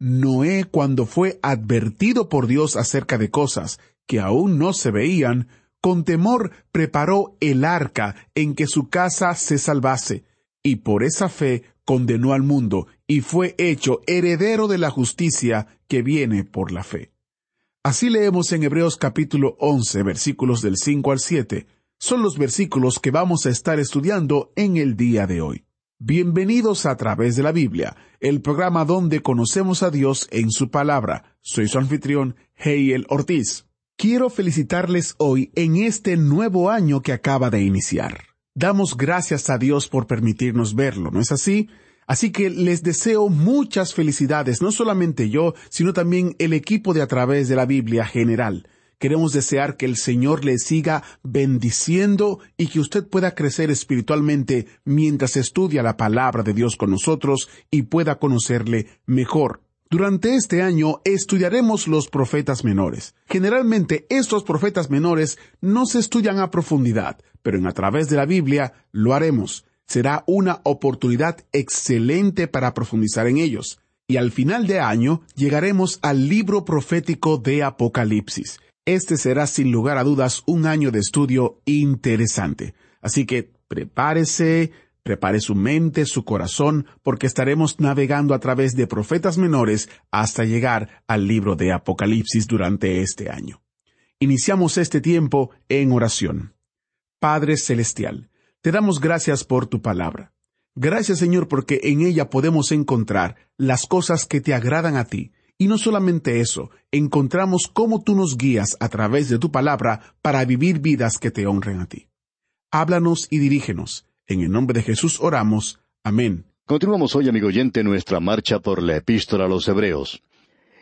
Noé, cuando fue advertido por Dios acerca de cosas que aún no se veían, con temor preparó el arca en que su casa se salvase, y por esa fe condenó al mundo, y fue hecho heredero de la justicia que viene por la fe. Así leemos en Hebreos capítulo 11, versículos del 5 al 7. Son los versículos que vamos a estar estudiando en el día de hoy. Bienvenidos a través de la Biblia, el programa donde conocemos a Dios en su palabra. Soy su anfitrión, Heiel Ortiz. Quiero felicitarles hoy en este nuevo año que acaba de iniciar. Damos gracias a Dios por permitirnos verlo, ¿no es así? Así que les deseo muchas felicidades, no solamente yo, sino también el equipo de a través de la Biblia general. Queremos desear que el Señor le siga bendiciendo y que usted pueda crecer espiritualmente mientras estudia la palabra de Dios con nosotros y pueda conocerle mejor. Durante este año estudiaremos los profetas menores. Generalmente estos profetas menores no se estudian a profundidad, pero en a través de la Biblia lo haremos. Será una oportunidad excelente para profundizar en ellos. Y al final de año llegaremos al libro profético de Apocalipsis. Este será sin lugar a dudas un año de estudio interesante. Así que prepárese, prepare su mente, su corazón, porque estaremos navegando a través de profetas menores hasta llegar al libro de Apocalipsis durante este año. Iniciamos este tiempo en oración. Padre Celestial, te damos gracias por tu palabra. Gracias Señor porque en ella podemos encontrar las cosas que te agradan a ti y no solamente eso, encontramos cómo tú nos guías a través de tu palabra para vivir vidas que te honren a ti. Háblanos y dirígenos. En el nombre de Jesús oramos. Amén. Continuamos hoy, amigo oyente, nuestra marcha por la epístola a los Hebreos.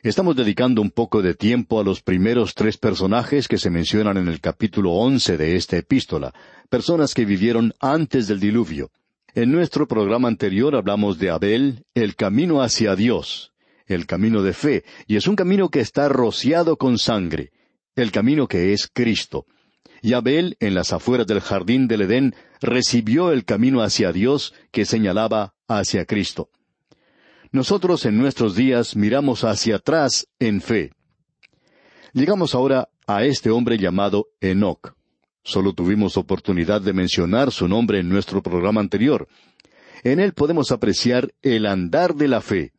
Estamos dedicando un poco de tiempo a los primeros tres personajes que se mencionan en el capítulo once de esta epístola, personas que vivieron antes del diluvio. En nuestro programa anterior hablamos de Abel, el camino hacia Dios, el camino de fe, y es un camino que está rociado con sangre, el camino que es Cristo. Y Abel, en las afueras del jardín del Edén, recibió el camino hacia Dios que señalaba hacia Cristo. Nosotros en nuestros días miramos hacia atrás en fe. Llegamos ahora a este hombre llamado Enoch. Solo tuvimos oportunidad de mencionar su nombre en nuestro programa anterior. En él podemos apreciar el andar de la fe.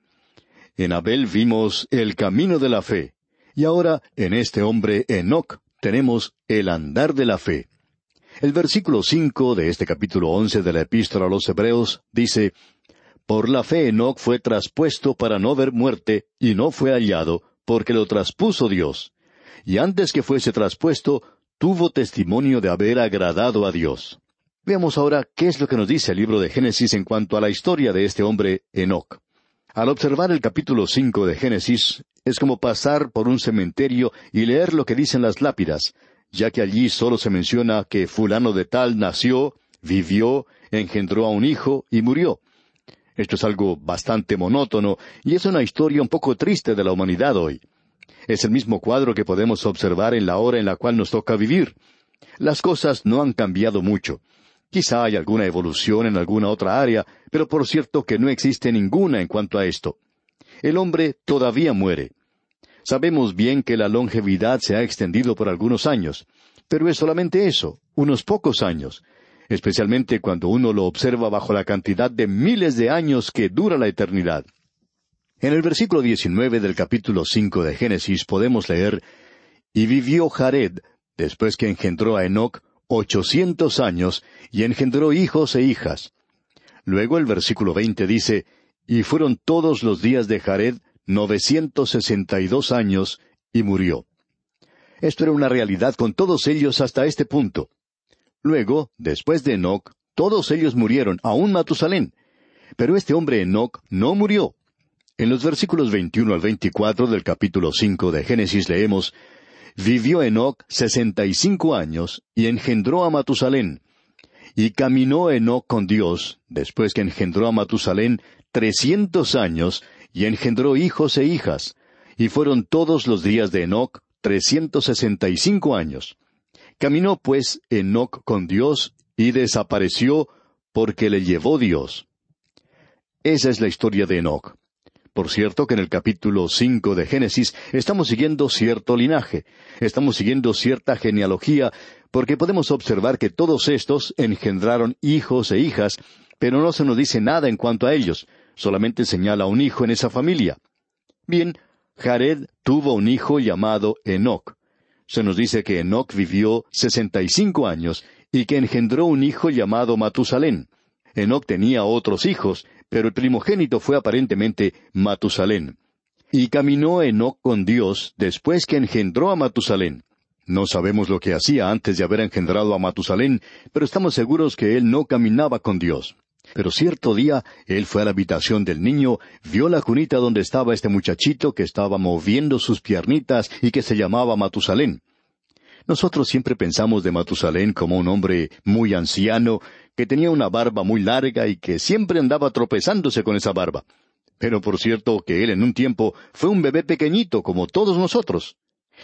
En Abel vimos el camino de la fe. Y ahora, en este hombre Enoch, tenemos el andar de la fe. El versículo cinco de este capítulo once de la Epístola a los Hebreos dice Por la fe Enoch fue traspuesto para no ver muerte, y no fue hallado, porque lo traspuso Dios. Y antes que fuese traspuesto, tuvo testimonio de haber agradado a Dios. Veamos ahora qué es lo que nos dice el libro de Génesis en cuanto a la historia de este hombre Enoch. Al observar el capítulo cinco de Génesis, es como pasar por un cementerio y leer lo que dicen las lápidas, ya que allí solo se menciona que fulano de tal nació, vivió, engendró a un hijo y murió. Esto es algo bastante monótono y es una historia un poco triste de la humanidad hoy. Es el mismo cuadro que podemos observar en la hora en la cual nos toca vivir. Las cosas no han cambiado mucho. Quizá hay alguna evolución en alguna otra área, pero por cierto que no existe ninguna en cuanto a esto. El hombre todavía muere. Sabemos bien que la longevidad se ha extendido por algunos años, pero es solamente eso, unos pocos años, especialmente cuando uno lo observa bajo la cantidad de miles de años que dura la eternidad. En el versículo 19 del capítulo 5 de Génesis podemos leer, Y vivió Jared, después que engendró a Enoc, ochocientos años, y engendró hijos e hijas. Luego el versículo 20 dice, Y fueron todos los días de Jared novecientos sesenta y dos años, y murió. Esto era una realidad con todos ellos hasta este punto. Luego, después de Enoc, todos ellos murieron, aun Matusalén. Pero este hombre Enoc no murió. En los versículos 21 al 24 del capítulo 5 de Génesis leemos, Vivió Enoc sesenta y cinco años y engendró a Matusalén. Y caminó Enoc con Dios, después que engendró a Matusalén, trescientos años, y engendró hijos e hijas. Y fueron todos los días de Enoc trescientos sesenta y cinco años. Caminó pues Enoc con Dios y desapareció porque le llevó Dios. Esa es la historia de Enoc. Por cierto que en el capítulo cinco de Génesis estamos siguiendo cierto linaje, estamos siguiendo cierta genealogía, porque podemos observar que todos estos engendraron hijos e hijas, pero no se nos dice nada en cuanto a ellos, solamente señala un hijo en esa familia. Bien, Jared tuvo un hijo llamado Enoc. Se nos dice que Enoc vivió sesenta y cinco años y que engendró un hijo llamado Matusalén. Enoc tenía otros hijos, pero el primogénito fue aparentemente Matusalén. Y caminó Enoc con Dios después que engendró a Matusalén. No sabemos lo que hacía antes de haber engendrado a Matusalén, pero estamos seguros que él no caminaba con Dios. Pero cierto día él fue a la habitación del niño, vio la cunita donde estaba este muchachito que estaba moviendo sus piernitas y que se llamaba Matusalén. Nosotros siempre pensamos de Matusalén como un hombre muy anciano, que tenía una barba muy larga y que siempre andaba tropezándose con esa barba. Pero por cierto que él en un tiempo fue un bebé pequeñito como todos nosotros.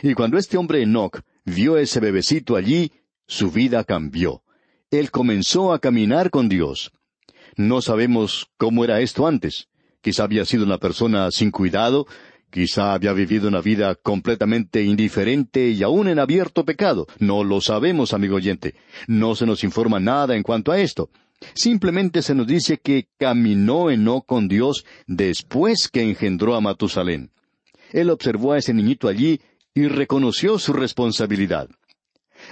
Y cuando este hombre Enoch vio ese bebecito allí, su vida cambió. Él comenzó a caminar con Dios. No sabemos cómo era esto antes. Quizá había sido una persona sin cuidado, Quizá había vivido una vida completamente indiferente y aún en abierto pecado. No lo sabemos, amigo oyente. No se nos informa nada en cuanto a esto. Simplemente se nos dice que caminó no con Dios después que engendró a Matusalén. Él observó a ese niñito allí y reconoció su responsabilidad.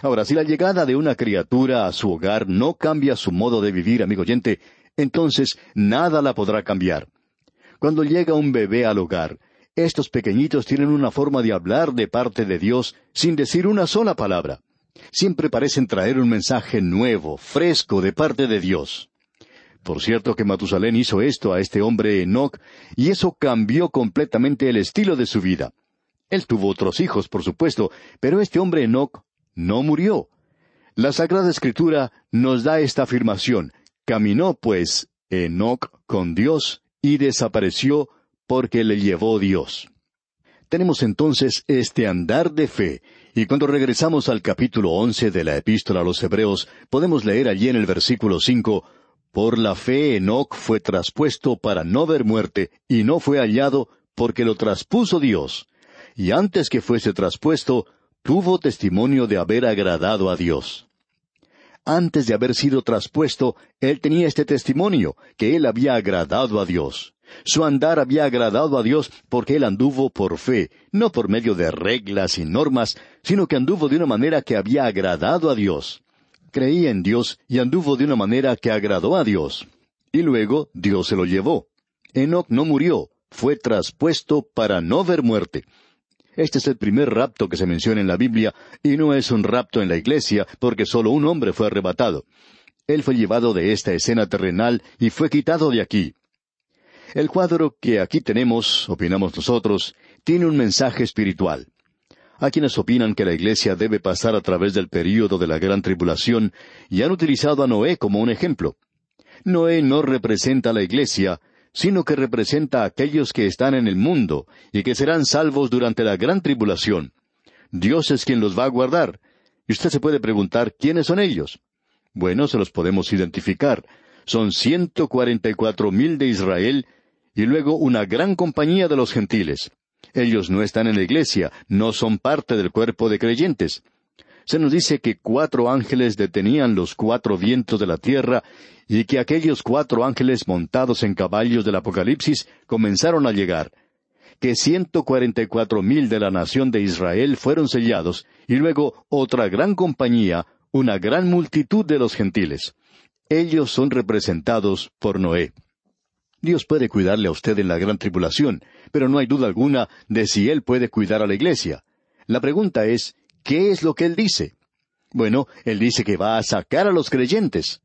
Ahora, si la llegada de una criatura a su hogar no cambia su modo de vivir, amigo oyente, entonces nada la podrá cambiar. Cuando llega un bebé al hogar, estos pequeñitos tienen una forma de hablar de parte de Dios sin decir una sola palabra. Siempre parecen traer un mensaje nuevo, fresco de parte de Dios. Por cierto que Matusalén hizo esto a este hombre Enoch, y eso cambió completamente el estilo de su vida. Él tuvo otros hijos, por supuesto, pero este hombre Enoch no murió. La Sagrada Escritura nos da esta afirmación. Caminó, pues, Enoch con Dios y desapareció porque le llevó Dios. Tenemos entonces este andar de fe, y cuando regresamos al capítulo once de la epístola a los Hebreos, podemos leer allí en el versículo cinco Por la fe Enoc fue traspuesto para no ver muerte, y no fue hallado, porque lo traspuso Dios. Y antes que fuese traspuesto, tuvo testimonio de haber agradado a Dios. Antes de haber sido traspuesto, él tenía este testimonio, que él había agradado a Dios. Su andar había agradado a Dios porque él anduvo por fe, no por medio de reglas y normas, sino que anduvo de una manera que había agradado a Dios. Creía en Dios y anduvo de una manera que agradó a Dios. Y luego Dios se lo llevó. Enoch no murió, fue traspuesto para no ver muerte. Este es el primer rapto que se menciona en la Biblia, y no es un rapto en la iglesia, porque solo un hombre fue arrebatado. Él fue llevado de esta escena terrenal y fue quitado de aquí. El cuadro que aquí tenemos, opinamos nosotros, tiene un mensaje espiritual. Hay quienes opinan que la Iglesia debe pasar a través del período de la gran tribulación y han utilizado a Noé como un ejemplo. Noé no representa a la Iglesia, sino que representa a aquellos que están en el mundo y que serán salvos durante la gran tribulación. Dios es quien los va a guardar. Y usted se puede preguntar quiénes son ellos. Bueno, se los podemos identificar. Son ciento cuarenta y cuatro mil de Israel y luego una gran compañía de los gentiles. Ellos no están en la iglesia, no son parte del cuerpo de creyentes. Se nos dice que cuatro ángeles detenían los cuatro vientos de la tierra y que aquellos cuatro ángeles montados en caballos del Apocalipsis comenzaron a llegar. que ciento cuarenta y cuatro mil de la nación de Israel fueron sellados, y luego otra gran compañía, una gran multitud de los gentiles. Ellos son representados por Noé. Dios puede cuidarle a usted en la gran tribulación, pero no hay duda alguna de si Él puede cuidar a la iglesia. La pregunta es, ¿qué es lo que Él dice? Bueno, Él dice que va a sacar a los creyentes.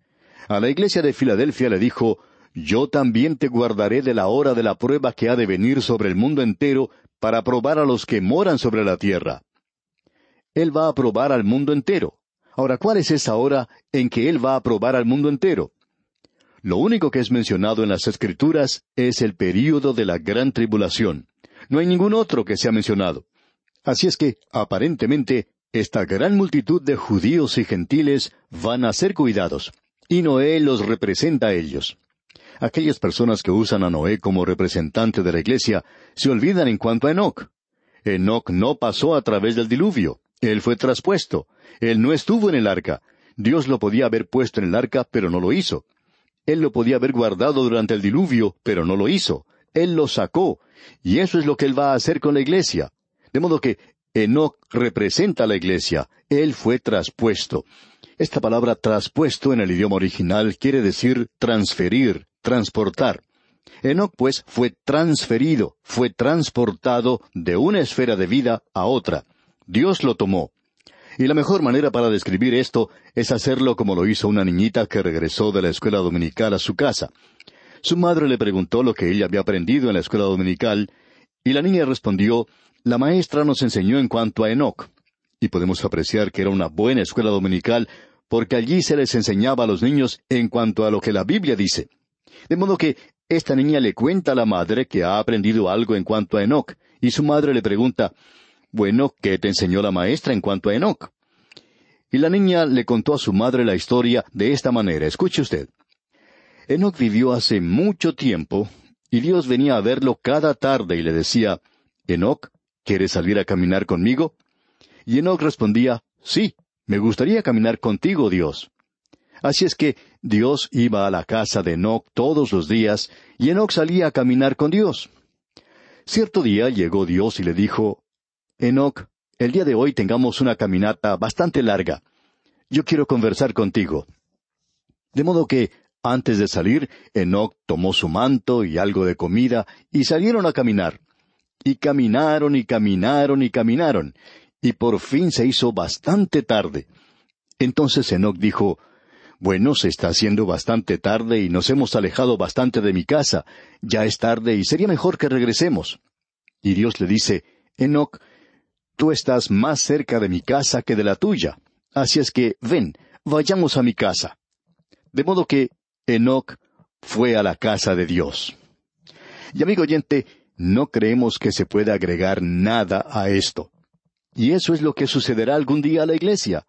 A la iglesia de Filadelfia le dijo, Yo también te guardaré de la hora de la prueba que ha de venir sobre el mundo entero para probar a los que moran sobre la tierra. Él va a probar al mundo entero. Ahora, ¿cuál es esa hora en que Él va a probar al mundo entero? Lo único que es mencionado en las Escrituras es el período de la gran tribulación. No hay ningún otro que sea mencionado. Así es que, aparentemente, esta gran multitud de judíos y gentiles van a ser cuidados, y Noé los representa a ellos. Aquellas personas que usan a Noé como representante de la iglesia se olvidan en cuanto a Enoch. Enoch no pasó a través del diluvio, él fue traspuesto, él no estuvo en el arca. Dios lo podía haber puesto en el arca, pero no lo hizo. Él lo podía haber guardado durante el diluvio, pero no lo hizo. Él lo sacó. Y eso es lo que Él va a hacer con la iglesia. De modo que Enoch representa a la iglesia. Él fue traspuesto. Esta palabra traspuesto en el idioma original quiere decir transferir, transportar. Enoch, pues, fue transferido, fue transportado de una esfera de vida a otra. Dios lo tomó. Y la mejor manera para describir esto es hacerlo como lo hizo una niñita que regresó de la escuela dominical a su casa. Su madre le preguntó lo que ella había aprendido en la escuela dominical, y la niña respondió, La maestra nos enseñó en cuanto a Enoch. Y podemos apreciar que era una buena escuela dominical, porque allí se les enseñaba a los niños en cuanto a lo que la Biblia dice. De modo que esta niña le cuenta a la madre que ha aprendido algo en cuanto a Enoch, y su madre le pregunta, bueno, ¿qué te enseñó la maestra en cuanto a Enoch? Y la niña le contó a su madre la historia de esta manera. Escuche usted. Enoch vivió hace mucho tiempo, y Dios venía a verlo cada tarde y le decía, Enoch, ¿quieres salir a caminar conmigo? Y Enoch respondía, Sí, me gustaría caminar contigo, Dios. Así es que Dios iba a la casa de Enoch todos los días, y Enoch salía a caminar con Dios. Cierto día llegó Dios y le dijo, Enoch, el día de hoy tengamos una caminata bastante larga. Yo quiero conversar contigo. De modo que, antes de salir, Enoch tomó su manto y algo de comida y salieron a caminar. Y caminaron y caminaron y caminaron, y por fin se hizo bastante tarde. Entonces Enoch dijo, Bueno, se está haciendo bastante tarde y nos hemos alejado bastante de mi casa. Ya es tarde y sería mejor que regresemos. Y Dios le dice, Enoch, Tú estás más cerca de mi casa que de la tuya. Así es que, ven, vayamos a mi casa. De modo que Enoch fue a la casa de Dios. Y amigo oyente, no creemos que se pueda agregar nada a esto. Y eso es lo que sucederá algún día a la iglesia.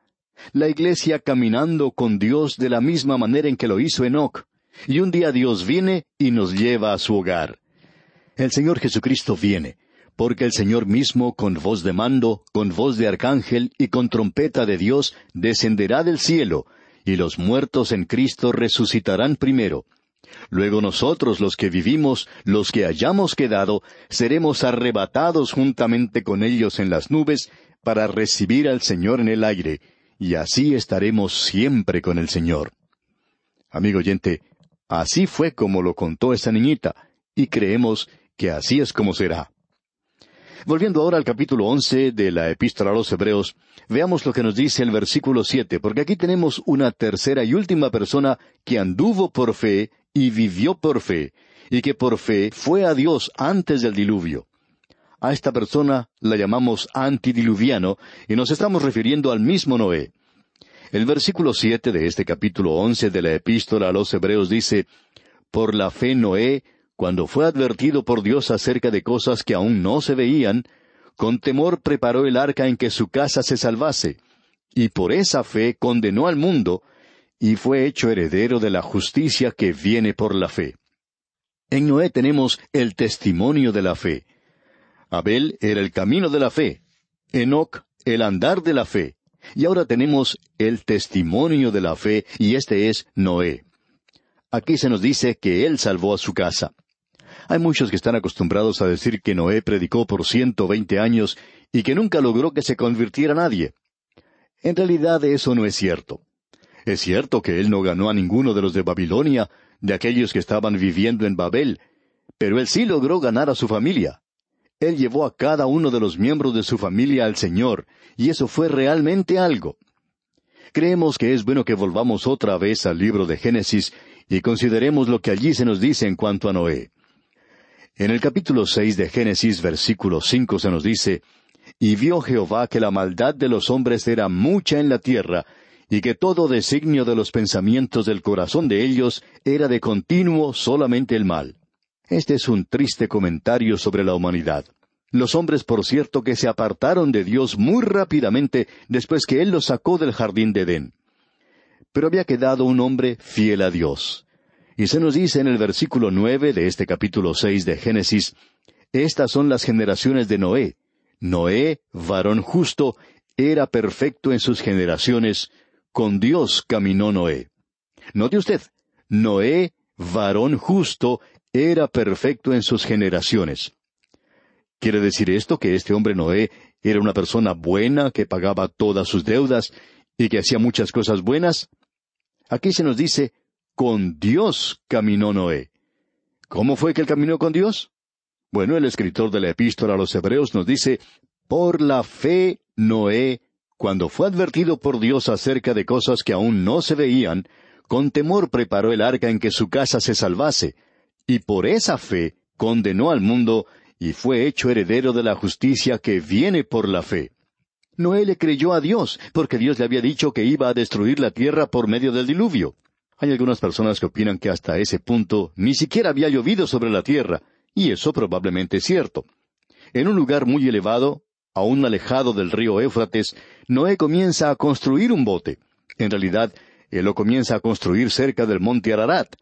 La iglesia caminando con Dios de la misma manera en que lo hizo Enoch. Y un día Dios viene y nos lleva a su hogar. El Señor Jesucristo viene porque el Señor mismo, con voz de mando, con voz de arcángel y con trompeta de Dios, descenderá del cielo, y los muertos en Cristo resucitarán primero. Luego nosotros los que vivimos, los que hayamos quedado, seremos arrebatados juntamente con ellos en las nubes, para recibir al Señor en el aire, y así estaremos siempre con el Señor. Amigo oyente, así fue como lo contó esa niñita, y creemos que así es como será. Volviendo ahora al capítulo once de la epístola a los Hebreos, veamos lo que nos dice el versículo siete, porque aquí tenemos una tercera y última persona que anduvo por fe y vivió por fe, y que por fe fue a Dios antes del diluvio. A esta persona la llamamos antidiluviano y nos estamos refiriendo al mismo Noé. El versículo siete de este capítulo once de la epístola a los Hebreos dice, Por la fe Noé, cuando fue advertido por Dios acerca de cosas que aún no se veían, con temor preparó el arca en que su casa se salvase, y por esa fe condenó al mundo, y fue hecho heredero de la justicia que viene por la fe. En Noé tenemos el testimonio de la fe. Abel era el camino de la fe, Enoc el andar de la fe, y ahora tenemos el testimonio de la fe, y este es Noé. Aquí se nos dice que él salvó a su casa. Hay muchos que están acostumbrados a decir que Noé predicó por ciento veinte años y que nunca logró que se convirtiera nadie. En realidad eso no es cierto. Es cierto que él no ganó a ninguno de los de Babilonia, de aquellos que estaban viviendo en Babel, pero él sí logró ganar a su familia. Él llevó a cada uno de los miembros de su familia al Señor, y eso fue realmente algo. Creemos que es bueno que volvamos otra vez al libro de Génesis y consideremos lo que allí se nos dice en cuanto a Noé. En el capítulo seis de Génesis, versículo cinco, se nos dice, Y vio Jehová que la maldad de los hombres era mucha en la tierra, y que todo designio de los pensamientos del corazón de ellos era de continuo solamente el mal. Este es un triste comentario sobre la humanidad. Los hombres, por cierto, que se apartaron de Dios muy rápidamente después que Él los sacó del jardín de Edén. Pero había quedado un hombre fiel a Dios. Y se nos dice en el versículo nueve de este capítulo seis de Génesis, Estas son las generaciones de Noé. Noé, varón justo, era perfecto en sus generaciones, con Dios caminó Noé. Note usted, Noé, varón justo, era perfecto en sus generaciones. ¿Quiere decir esto que este hombre Noé era una persona buena que pagaba todas sus deudas y que hacía muchas cosas buenas? Aquí se nos dice, con Dios caminó Noé. ¿Cómo fue que él caminó con Dios? Bueno, el escritor de la epístola a los Hebreos nos dice, por la fe Noé, cuando fue advertido por Dios acerca de cosas que aún no se veían, con temor preparó el arca en que su casa se salvase, y por esa fe condenó al mundo y fue hecho heredero de la justicia que viene por la fe. Noé le creyó a Dios, porque Dios le había dicho que iba a destruir la tierra por medio del diluvio. Hay algunas personas que opinan que hasta ese punto ni siquiera había llovido sobre la tierra, y eso probablemente es cierto. En un lugar muy elevado, aún alejado del río Éufrates, Noé comienza a construir un bote. En realidad, él lo comienza a construir cerca del monte Ararat,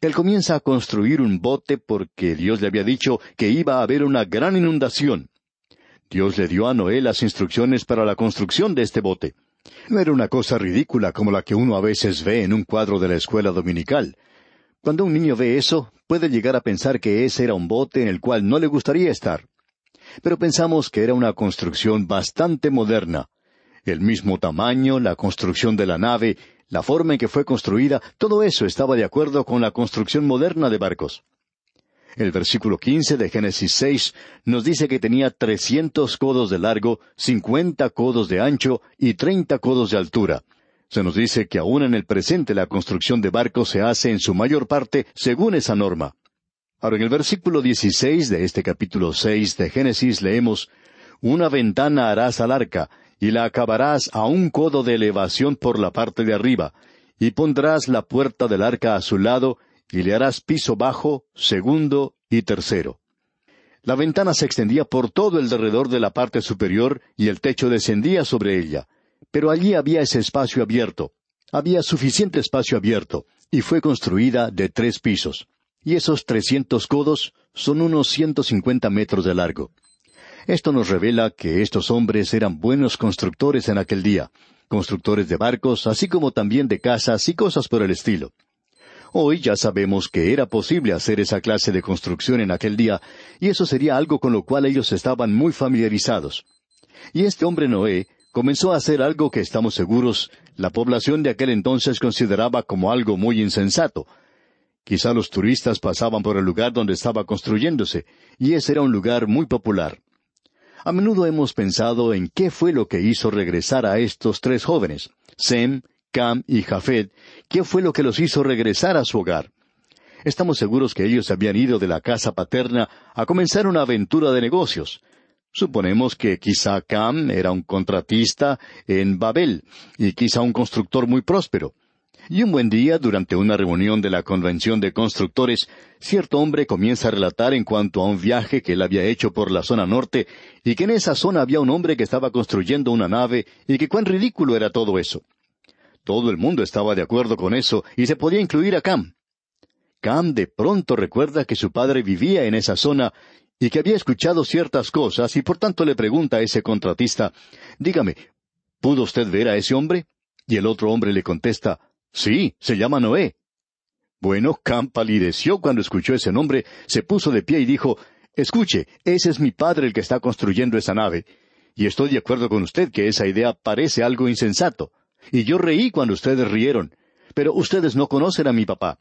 él comienza a construir un bote porque Dios le había dicho que iba a haber una gran inundación. Dios le dio a Noé las instrucciones para la construcción de este bote. No era una cosa ridícula como la que uno a veces ve en un cuadro de la escuela dominical. Cuando un niño ve eso, puede llegar a pensar que ese era un bote en el cual no le gustaría estar. Pero pensamos que era una construcción bastante moderna. El mismo tamaño, la construcción de la nave, la forma en que fue construida, todo eso estaba de acuerdo con la construcción moderna de barcos. El versículo quince de Génesis seis nos dice que tenía trescientos codos de largo, cincuenta codos de ancho y treinta codos de altura. Se nos dice que aún en el presente la construcción de barcos se hace en su mayor parte según esa norma. Ahora en el versículo dieciséis de este capítulo seis de Génesis leemos Una ventana harás al arca, y la acabarás a un codo de elevación por la parte de arriba, y pondrás la puerta del arca a su lado, y le harás piso bajo, segundo y tercero. La ventana se extendía por todo el derredor de la parte superior y el techo descendía sobre ella. Pero allí había ese espacio abierto. Había suficiente espacio abierto, y fue construida de tres pisos. Y esos trescientos codos son unos ciento cincuenta metros de largo. Esto nos revela que estos hombres eran buenos constructores en aquel día, constructores de barcos, así como también de casas y cosas por el estilo. Hoy ya sabemos que era posible hacer esa clase de construcción en aquel día, y eso sería algo con lo cual ellos estaban muy familiarizados. Y este hombre Noé comenzó a hacer algo que estamos seguros la población de aquel entonces consideraba como algo muy insensato. Quizá los turistas pasaban por el lugar donde estaba construyéndose, y ese era un lugar muy popular. A menudo hemos pensado en qué fue lo que hizo regresar a estos tres jóvenes, Sem, Cam y Jafet, qué fue lo que los hizo regresar a su hogar. Estamos seguros que ellos habían ido de la casa paterna a comenzar una aventura de negocios. Suponemos que quizá Cam era un contratista en Babel y quizá un constructor muy próspero. Y un buen día, durante una reunión de la Convención de Constructores, cierto hombre comienza a relatar en cuanto a un viaje que él había hecho por la zona norte, y que en esa zona había un hombre que estaba construyendo una nave, y que cuán ridículo era todo eso. Todo el mundo estaba de acuerdo con eso, y se podía incluir a Cam. Cam de pronto recuerda que su padre vivía en esa zona, y que había escuchado ciertas cosas, y por tanto le pregunta a ese contratista, Dígame, ¿pudo usted ver a ese hombre? Y el otro hombre le contesta, Sí, se llama Noé. Bueno, Cam palideció cuando escuchó ese nombre, se puso de pie y dijo, Escuche, ese es mi padre el que está construyendo esa nave. Y estoy de acuerdo con usted que esa idea parece algo insensato. Y yo reí cuando ustedes rieron. Pero ustedes no conocen a mi papá.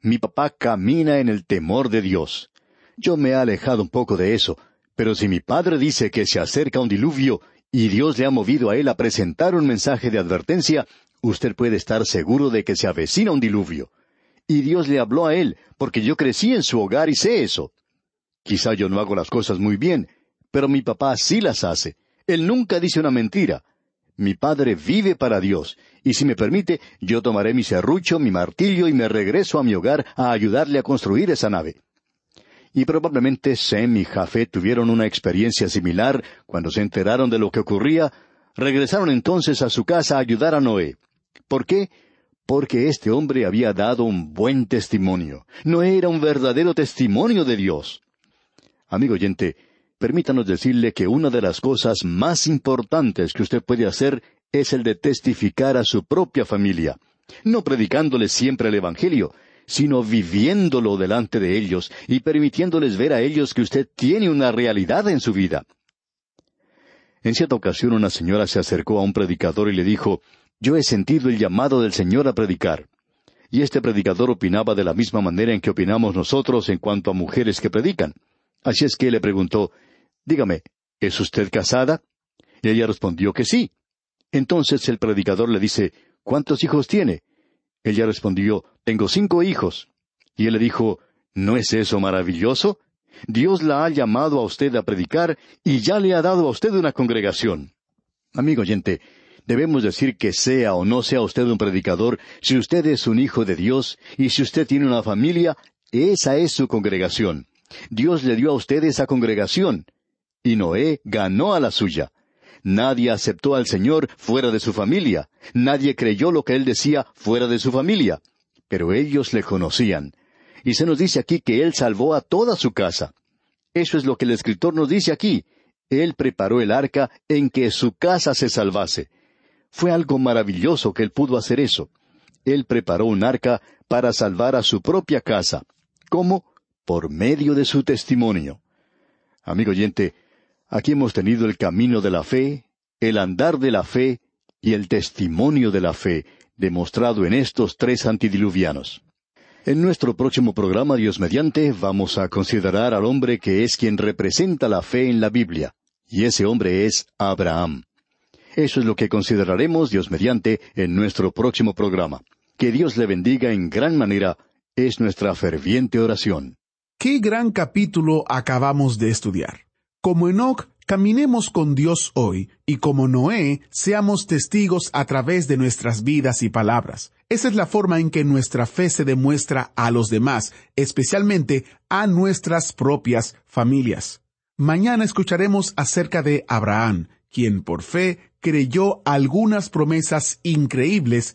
Mi papá camina en el temor de Dios. Yo me he alejado un poco de eso, pero si mi padre dice que se acerca un diluvio y Dios le ha movido a él a presentar un mensaje de advertencia, usted puede estar seguro de que se avecina un diluvio. Y Dios le habló a él, porque yo crecí en su hogar y sé eso. Quizá yo no hago las cosas muy bien, pero mi papá sí las hace. Él nunca dice una mentira. Mi padre vive para Dios, y si me permite, yo tomaré mi serrucho, mi martillo y me regreso a mi hogar a ayudarle a construir esa nave. Y probablemente Sem y Jafet tuvieron una experiencia similar cuando se enteraron de lo que ocurría, regresaron entonces a su casa a ayudar a Noé. ¿Por qué? Porque este hombre había dado un buen testimonio. Noé era un verdadero testimonio de Dios. Amigo oyente, permítanos decirle que una de las cosas más importantes que usted puede hacer es el de testificar a su propia familia, no predicándole siempre el Evangelio, sino viviéndolo delante de ellos y permitiéndoles ver a ellos que usted tiene una realidad en su vida. En cierta ocasión una señora se acercó a un predicador y le dijo, Yo he sentido el llamado del Señor a predicar. Y este predicador opinaba de la misma manera en que opinamos nosotros en cuanto a mujeres que predican. Así es que le preguntó, Dígame, ¿es usted casada? Y ella respondió que sí. Entonces el predicador le dice, ¿Cuántos hijos tiene? Ella respondió, Tengo cinco hijos. Y él le dijo, ¿No es eso maravilloso? Dios la ha llamado a usted a predicar y ya le ha dado a usted una congregación. Amigo oyente, debemos decir que sea o no sea usted un predicador, si usted es un hijo de Dios y si usted tiene una familia, esa es su congregación. Dios le dio a usted esa congregación. Y Noé ganó a la suya. Nadie aceptó al Señor fuera de su familia. Nadie creyó lo que Él decía fuera de su familia. Pero ellos le conocían. Y se nos dice aquí que Él salvó a toda su casa. Eso es lo que el escritor nos dice aquí. Él preparó el arca en que su casa se salvase. Fue algo maravilloso que Él pudo hacer eso. Él preparó un arca para salvar a su propia casa. ¿Cómo? Por medio de su testimonio. Amigo oyente, Aquí hemos tenido el camino de la fe, el andar de la fe y el testimonio de la fe, demostrado en estos tres antidiluvianos. En nuestro próximo programa, Dios mediante, vamos a considerar al hombre que es quien representa la fe en la Biblia, y ese hombre es Abraham. Eso es lo que consideraremos, Dios mediante, en nuestro próximo programa. Que Dios le bendiga en gran manera, es nuestra ferviente oración. Qué gran capítulo acabamos de estudiar. Como Enoch, caminemos con Dios hoy y como Noé, seamos testigos a través de nuestras vidas y palabras. Esa es la forma en que nuestra fe se demuestra a los demás, especialmente a nuestras propias familias. Mañana escucharemos acerca de Abraham, quien por fe creyó algunas promesas increíbles